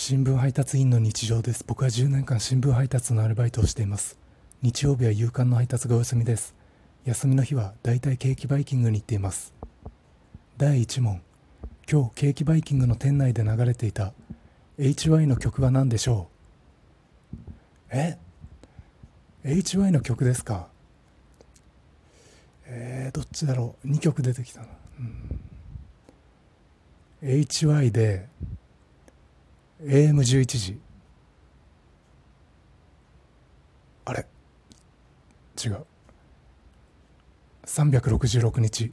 新聞配達員の日常です。僕は10年間新聞配達のアルバイトをしています。日曜日は夕刊の配達がお休みです。休みの日はだいたいケーキバイキングに行っています。第1問。今日ケーキバイキングの店内で流れていた HY の曲は何でしょう？え？HY の曲ですか？えー、どっちだろう？2曲出てきたな、うん、HY で AM11 時。あれ？違う。366日。